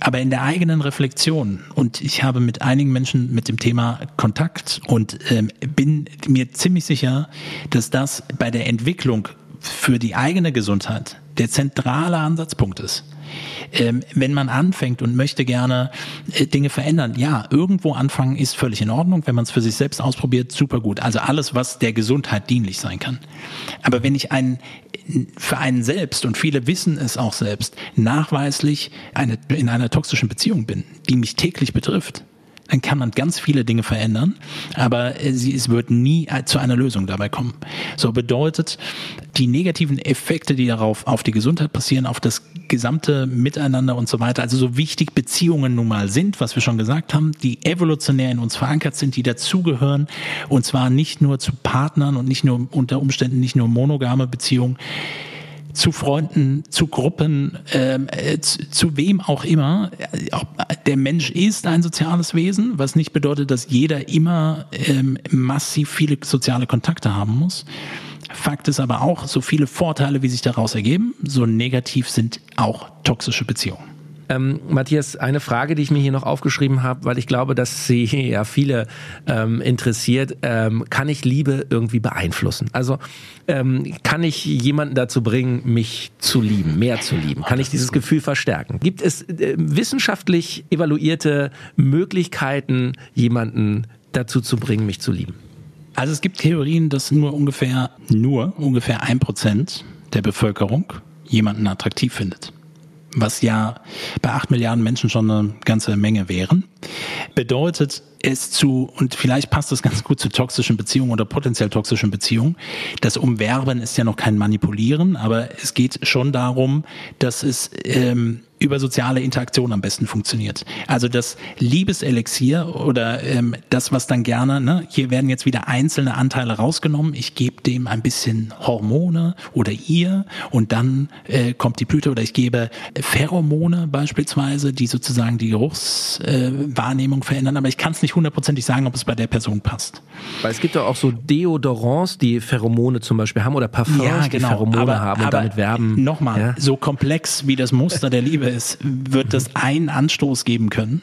Speaker 1: Aber in der eigenen Reflexion, und ich habe mit einigen Menschen mit dem Thema Kontakt und ähm, bin mir ziemlich sicher, dass das bei der Entwicklung für die eigene Gesundheit der zentrale Ansatzpunkt ist ähm, wenn man anfängt und möchte gerne äh, Dinge verändern, ja, irgendwo anfangen ist völlig in Ordnung. Wenn man es für sich selbst ausprobiert, super gut. Also alles, was der Gesundheit dienlich sein kann. Aber wenn ich einen für einen selbst, und viele wissen es auch selbst, nachweislich eine, in einer toxischen Beziehung bin, die mich täglich betrifft, dann kann man ganz viele Dinge verändern, aber äh, es wird nie äh, zu einer Lösung dabei kommen. So bedeutet, die negativen Effekte, die darauf auf die Gesundheit passieren, auf das gesamte Miteinander und so weiter, also so wichtig Beziehungen nun mal sind, was wir schon gesagt haben, die evolutionär in uns verankert sind, die dazugehören und zwar nicht nur zu Partnern und nicht nur unter Umständen nicht nur monogame Beziehungen, zu Freunden, zu Gruppen, ähm, äh, zu, zu, wem auch immer. Der Mensch ist ein soziales Wesen, was nicht bedeutet, dass jeder immer ähm, massiv viele soziale Kontakte haben muss. Fakt ist aber auch, so viele Vorteile, wie sich daraus ergeben, so negativ sind auch toxische Beziehungen.
Speaker 3: Ähm, Matthias, eine Frage, die ich mir hier noch aufgeschrieben habe, weil ich glaube, dass sie ja viele ähm, interessiert. Ähm, kann ich Liebe irgendwie beeinflussen? Also ähm, kann ich jemanden dazu bringen, mich zu lieben, mehr zu lieben? Kann ich dieses Gefühl verstärken? Gibt es äh, wissenschaftlich evaluierte Möglichkeiten, jemanden dazu zu bringen, mich zu lieben?
Speaker 1: Also es gibt Theorien, dass nur ungefähr, nur ungefähr ein Prozent der Bevölkerung jemanden attraktiv findet was ja bei acht Milliarden Menschen schon eine ganze Menge wären, bedeutet es zu, und vielleicht passt das ganz gut zu toxischen Beziehungen oder potenziell toxischen Beziehungen, das Umwerben ist ja noch kein Manipulieren, aber es geht schon darum, dass es ähm, über soziale Interaktion am besten funktioniert. Also das Liebeselixier oder ähm, das, was dann gerne, ne, hier werden jetzt wieder einzelne Anteile rausgenommen, ich gebe dem ein bisschen Hormone oder ihr und dann äh, kommt die Blüte oder ich gebe Pheromone beispielsweise, die sozusagen die Geruchswahrnehmung äh, verändern, aber ich kann es nicht hundertprozentig sagen, ob es bei der Person passt.
Speaker 3: Weil es gibt ja auch so Deodorants, die Pheromone zum Beispiel haben oder Parfums, ja, genau. die Pheromone aber, haben und damit werben.
Speaker 1: Nochmal, ja? so komplex wie das Muster der Liebe es wird das einen Anstoß geben können,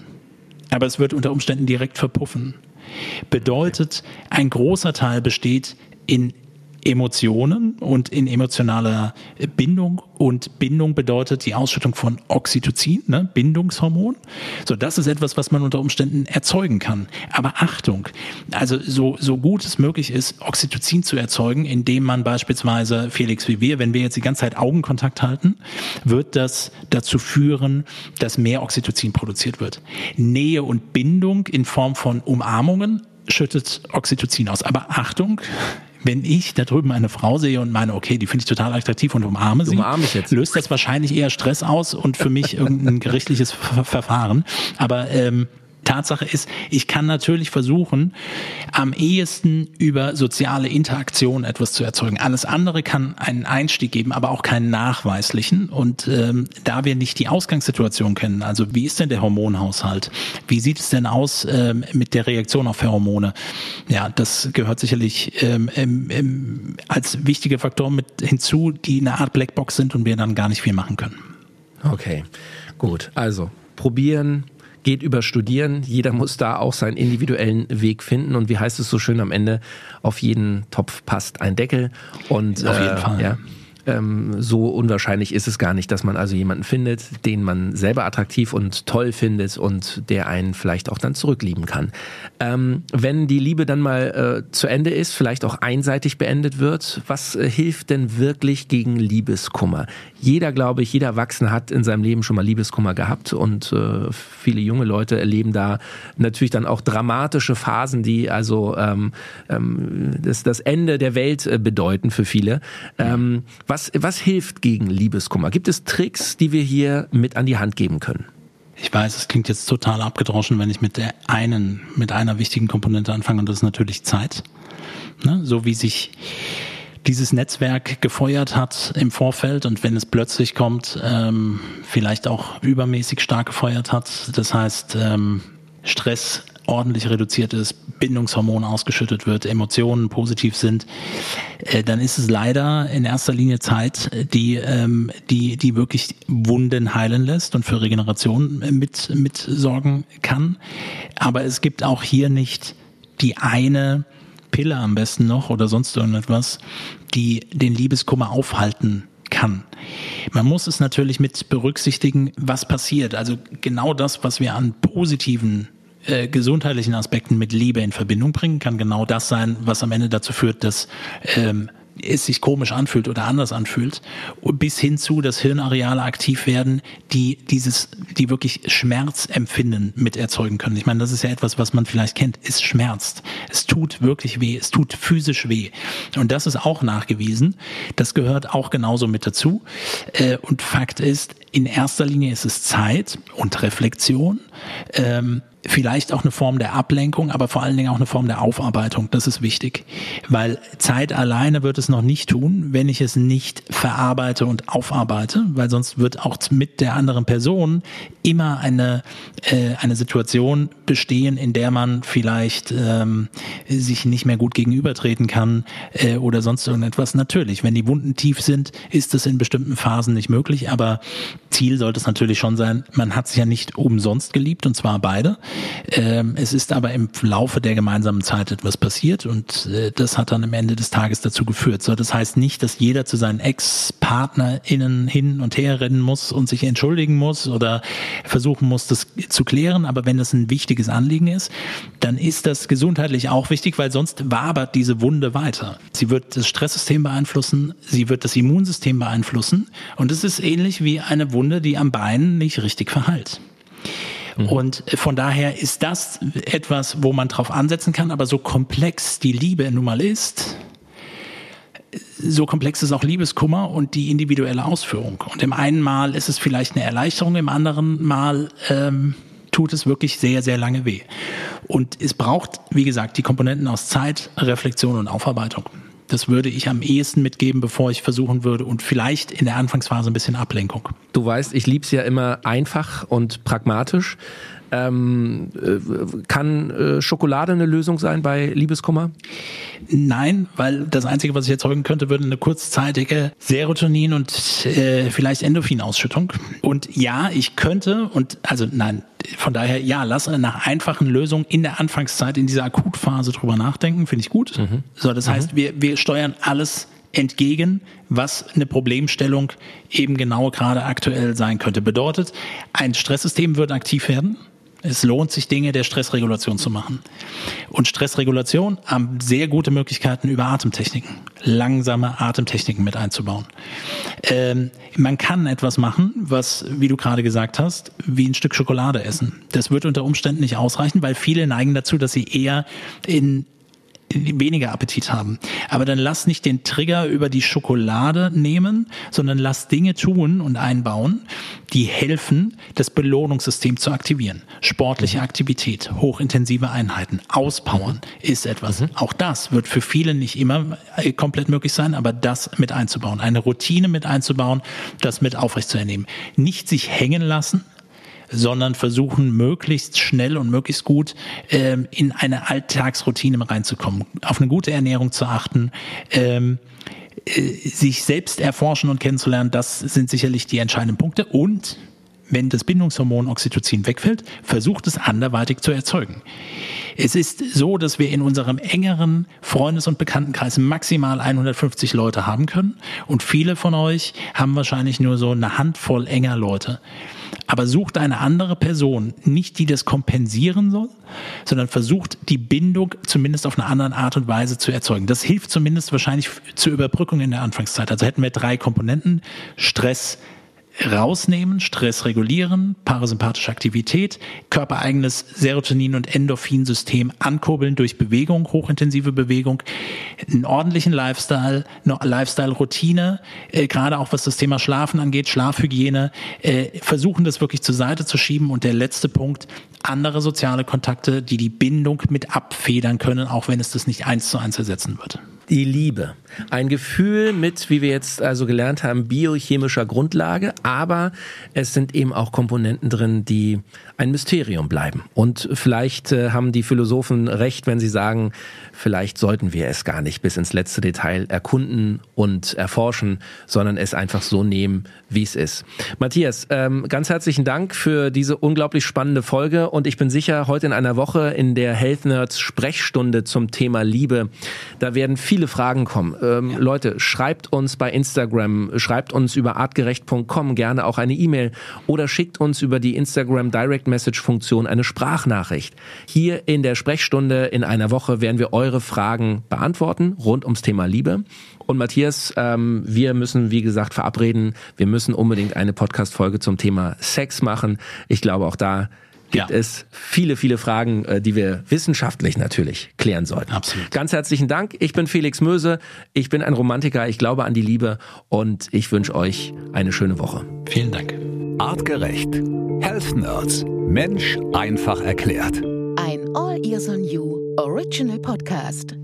Speaker 1: aber es wird unter Umständen direkt verpuffen. Bedeutet, ein großer Teil besteht in Emotionen und in emotionaler Bindung. Und Bindung bedeutet die Ausschüttung von Oxytocin, ne? Bindungshormon. So, das ist etwas, was man unter Umständen erzeugen kann. Aber Achtung, also so, so gut es möglich ist, Oxytocin zu erzeugen, indem man beispielsweise, Felix wie wir, wenn wir jetzt die ganze Zeit Augenkontakt halten, wird das dazu führen, dass mehr Oxytocin produziert wird. Nähe und Bindung in Form von Umarmungen schüttet Oxytocin aus. Aber Achtung, wenn ich da drüben eine Frau sehe und meine, okay, die finde ich total attraktiv und umarme sie, umarme löst das wahrscheinlich eher Stress aus und für mich irgendein gerichtliches Verfahren. Aber ähm, Tatsache ist, ich kann natürlich versuchen, am ehesten über soziale Interaktion etwas zu erzeugen. Alles andere kann einen Einstieg geben, aber auch keinen nachweislichen. Und ähm, da wir nicht die Ausgangssituation kennen, also wie ist denn der Hormonhaushalt? Wie sieht es denn aus ähm, mit der Reaktion auf Pheromone? Ja, das gehört sicherlich ähm, ähm, als wichtige Faktor mit hinzu, die eine Art Blackbox sind und wir dann gar nicht viel machen können.
Speaker 3: Okay, gut. Also probieren, geht über Studieren. Jeder muss da auch seinen individuellen Weg finden. Und wie heißt es so schön am Ende? Auf jeden Topf passt ein Deckel. Und
Speaker 1: auf jeden äh, Fall.
Speaker 3: Ja, ähm, so unwahrscheinlich ist es gar nicht, dass man also jemanden findet, den man selber attraktiv und toll findet und der einen vielleicht auch dann zurücklieben kann. Ähm, wenn die Liebe dann mal äh, zu Ende ist, vielleicht auch einseitig beendet wird, was äh, hilft denn wirklich gegen Liebeskummer? Jeder, glaube ich, jeder Erwachsene hat in seinem Leben schon mal Liebeskummer gehabt und äh, viele junge Leute erleben da natürlich dann auch dramatische Phasen, die also ähm, ähm, das, das Ende der Welt äh, bedeuten für viele. Was, was hilft gegen Liebeskummer? Gibt es Tricks, die wir hier mit an die Hand geben können?
Speaker 1: Ich weiß, es klingt jetzt total abgedroschen, wenn ich mit der einen, mit einer wichtigen Komponente anfange, und das ist natürlich Zeit. Ne? So wie sich dieses Netzwerk gefeuert hat im Vorfeld und wenn es plötzlich kommt, ähm, vielleicht auch übermäßig stark gefeuert hat. Das heißt, ähm, Stress ordentlich reduziert ist, Bindungshormon ausgeschüttet wird, Emotionen positiv sind, äh, dann ist es leider in erster Linie Zeit, die, ähm, die, die wirklich Wunden heilen lässt und für Regeneration mit, mit sorgen kann. Aber es gibt auch hier nicht die eine Pille am besten noch oder sonst irgendetwas, die den Liebeskummer aufhalten kann. Man muss es natürlich mit berücksichtigen, was passiert. Also genau das, was wir an positiven äh, gesundheitlichen Aspekten mit Liebe in Verbindung bringen, kann genau das sein, was am Ende dazu führt, dass ähm, es sich komisch anfühlt oder anders anfühlt, bis hin zu, dass Hirnareale aktiv werden, die dieses, die wirklich Schmerzempfinden mit erzeugen können. Ich meine, das ist ja etwas, was man vielleicht kennt. Es schmerzt. Es tut wirklich weh. Es tut physisch weh. Und das ist auch nachgewiesen. Das gehört auch genauso mit dazu. Äh, und Fakt ist, in erster Linie ist es Zeit und Reflexion. Ähm, vielleicht auch eine Form der Ablenkung, aber vor allen Dingen auch eine Form der Aufarbeitung. Das ist wichtig, weil Zeit alleine wird es noch nicht tun, wenn ich es nicht verarbeite und aufarbeite, weil sonst wird auch mit der anderen Person immer eine äh, eine Situation bestehen, in der man vielleicht ähm, sich nicht mehr gut gegenübertreten kann äh, oder sonst irgendetwas. Natürlich, wenn die Wunden tief sind, ist es in bestimmten Phasen nicht möglich, aber Ziel sollte es natürlich schon sein. Man hat sich ja nicht umsonst geliebt und zwar beide. Ähm, es ist aber im Laufe der gemeinsamen Zeit etwas passiert und äh, das hat dann am Ende des Tages dazu geführt. So, das heißt nicht, dass jeder zu seinen Ex-PartnerInnen hin und her rennen muss und sich entschuldigen muss oder versuchen muss, das zu klären. Aber wenn das ein wichtiges Anliegen ist, dann ist das gesundheitlich auch wichtig, weil sonst wabert diese Wunde weiter. Sie wird das Stresssystem beeinflussen, sie wird das Immunsystem beeinflussen und es ist ähnlich wie eine Wunde, die am Bein nicht richtig verheilt. Mhm. Und von daher ist das etwas, wo man drauf ansetzen kann, aber so komplex die Liebe nun mal ist, so komplex ist auch Liebeskummer und die individuelle Ausführung. Und im einen Mal ist es vielleicht eine Erleichterung, im anderen Mal ähm, tut es wirklich sehr, sehr lange weh. Und es braucht, wie gesagt, die Komponenten aus Zeit, Reflexion und Aufarbeitung. Das würde ich am ehesten mitgeben, bevor ich versuchen würde und vielleicht in der Anfangsphase ein bisschen Ablenkung.
Speaker 3: Du weißt, ich lieb's ja immer einfach und pragmatisch. Ähm, äh, kann äh, Schokolade eine Lösung sein bei Liebeskummer?
Speaker 1: Nein, weil das Einzige, was ich erzeugen könnte, würde eine kurzzeitige Serotonin und äh, vielleicht Endorphinausschüttung. Und ja, ich könnte und also nein, von daher ja, lass nach einfachen Lösungen in der Anfangszeit in dieser Akutphase drüber nachdenken, finde ich gut. Mhm. So, das mhm. heißt, wir wir steuern alles entgegen, was eine Problemstellung eben genau gerade aktuell sein könnte. Bedeutet, ein Stresssystem wird aktiv werden. Es lohnt sich, Dinge der Stressregulation zu machen. Und Stressregulation haben sehr gute Möglichkeiten über Atemtechniken, langsame Atemtechniken mit einzubauen. Ähm, man kann etwas machen, was, wie du gerade gesagt hast, wie ein Stück Schokolade essen. Das wird unter Umständen nicht ausreichen, weil viele neigen dazu, dass sie eher in weniger Appetit haben. Aber dann lass nicht den Trigger über die Schokolade nehmen, sondern lass Dinge tun und einbauen, die helfen, das Belohnungssystem zu aktivieren. Sportliche mhm. Aktivität, hochintensive Einheiten, auspowern ist etwas. Mhm. Auch das wird für viele nicht immer äh, komplett möglich sein, aber das mit einzubauen, eine Routine mit einzubauen, das mit aufrechtzuernehmen. Nicht sich hängen lassen, sondern versuchen möglichst schnell und möglichst gut ähm, in eine Alltagsroutine reinzukommen, auf eine gute Ernährung zu achten. Ähm, äh, sich selbst erforschen und kennenzulernen, das sind sicherlich die entscheidenden Punkte. Und wenn das Bindungshormon Oxytocin wegfällt, versucht es anderweitig zu erzeugen. Es ist so, dass wir in unserem engeren Freundes- und Bekanntenkreis maximal 150 Leute haben können und viele von euch haben wahrscheinlich nur so eine Handvoll enger Leute aber sucht eine andere Person, nicht die das kompensieren soll, sondern versucht die Bindung zumindest auf eine andere Art und Weise zu erzeugen. Das hilft zumindest wahrscheinlich zur Überbrückung in der Anfangszeit. Also hätten wir drei Komponenten, Stress, rausnehmen, Stress regulieren, parasympathische Aktivität, körpereigenes Serotonin- und Endorphinsystem ankurbeln durch Bewegung, hochintensive Bewegung, einen ordentlichen Lifestyle, eine Lifestyle-Routine, äh, gerade auch was das Thema Schlafen angeht, Schlafhygiene, äh, versuchen das wirklich zur Seite zu schieben. Und der letzte Punkt, andere soziale Kontakte, die die Bindung mit abfedern können, auch wenn es das nicht eins zu eins ersetzen wird
Speaker 3: die Liebe. Ein Gefühl mit, wie wir jetzt also gelernt haben, biochemischer Grundlage, aber es sind eben auch Komponenten drin, die ein Mysterium bleiben. Und vielleicht äh, haben die Philosophen recht, wenn sie sagen, vielleicht sollten wir es gar nicht bis ins letzte Detail erkunden und erforschen, sondern es einfach so nehmen, wie es ist. Matthias, ähm, ganz herzlichen Dank für diese unglaublich spannende Folge und ich bin sicher, heute in einer Woche in der Health Nerds Sprechstunde zum Thema Liebe, da werden viele viele Fragen kommen. Ähm, ja. Leute, schreibt uns bei Instagram, schreibt uns über artgerecht.com gerne auch eine E-Mail oder schickt uns über die Instagram Direct Message Funktion eine Sprachnachricht. Hier in der Sprechstunde in einer Woche werden wir eure Fragen beantworten rund ums Thema Liebe. Und Matthias, ähm, wir müssen, wie gesagt, verabreden. Wir müssen unbedingt eine Podcast-Folge zum Thema Sex machen. Ich glaube, auch da gibt ja. es viele, viele Fragen, äh, die wir wissenschaftlich natürlich klären sollten.
Speaker 1: Absolut.
Speaker 3: Ganz herzlichen Dank. Ich bin Felix Möse. Ich bin ein Romantiker. Ich glaube an die Liebe und ich wünsche euch eine schöne Woche.
Speaker 1: Vielen Dank.
Speaker 2: Artgerecht. Health Nerds. Mensch einfach erklärt.
Speaker 4: Ein All Ears on You Original Podcast.